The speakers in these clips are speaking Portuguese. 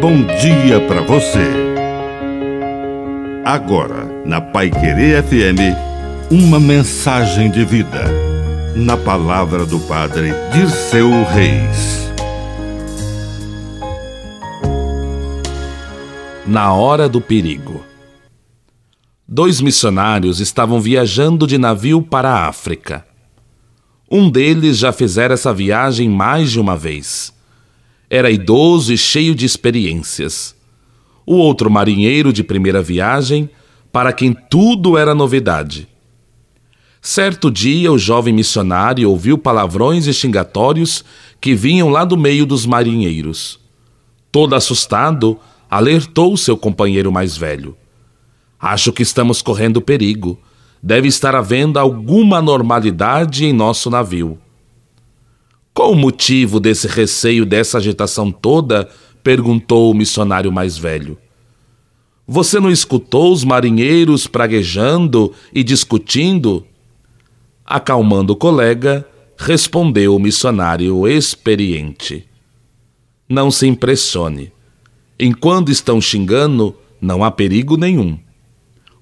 bom dia para você. Agora, na Pai Querer FM, uma mensagem de vida. Na palavra do Padre Dirceu Reis. Na hora do perigo. Dois missionários estavam viajando de navio para a África. Um deles já fizera essa viagem mais de uma vez era idoso e cheio de experiências. O outro marinheiro de primeira viagem, para quem tudo era novidade. Certo dia, o jovem missionário ouviu palavrões e xingatórios que vinham lá do meio dos marinheiros. Todo assustado, alertou seu companheiro mais velho. Acho que estamos correndo perigo. Deve estar havendo alguma anormalidade em nosso navio. Qual o motivo desse receio, dessa agitação toda? perguntou o missionário mais velho. Você não escutou os marinheiros praguejando e discutindo? Acalmando o colega, respondeu o missionário experiente. Não se impressione. Enquanto estão xingando, não há perigo nenhum.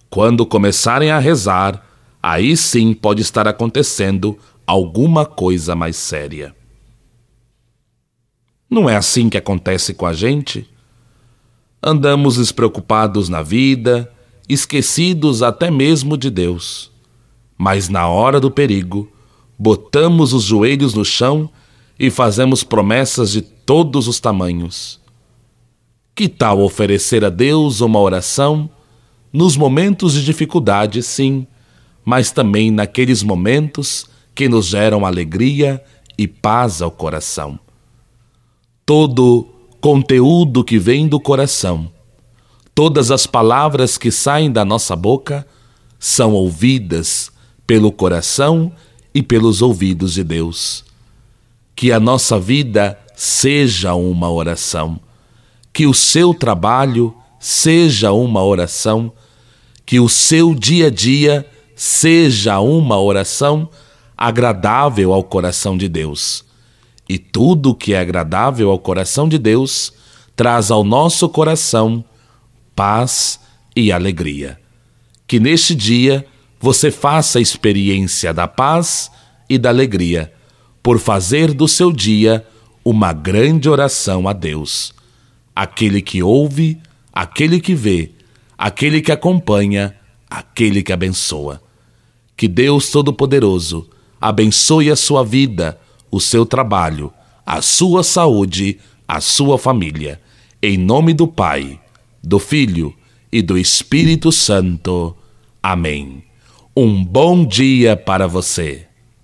Quando começarem a rezar, aí sim pode estar acontecendo alguma coisa mais séria. Não é assim que acontece com a gente? Andamos despreocupados na vida, esquecidos até mesmo de Deus. Mas na hora do perigo, botamos os joelhos no chão e fazemos promessas de todos os tamanhos. Que tal oferecer a Deus uma oração nos momentos de dificuldade, sim, mas também naqueles momentos que nos geram alegria e paz ao coração? Todo conteúdo que vem do coração, todas as palavras que saem da nossa boca são ouvidas pelo coração e pelos ouvidos de Deus. Que a nossa vida seja uma oração, que o seu trabalho seja uma oração, que o seu dia a dia seja uma oração agradável ao coração de Deus e tudo que é agradável ao coração de Deus traz ao nosso coração paz e alegria. Que neste dia você faça a experiência da paz e da alegria, por fazer do seu dia uma grande oração a Deus. Aquele que ouve, aquele que vê, aquele que acompanha, aquele que abençoa. Que Deus Todo-Poderoso abençoe a sua vida o seu trabalho, a sua saúde, a sua família. Em nome do Pai, do Filho e do Espírito Santo. Amém. Um bom dia para você.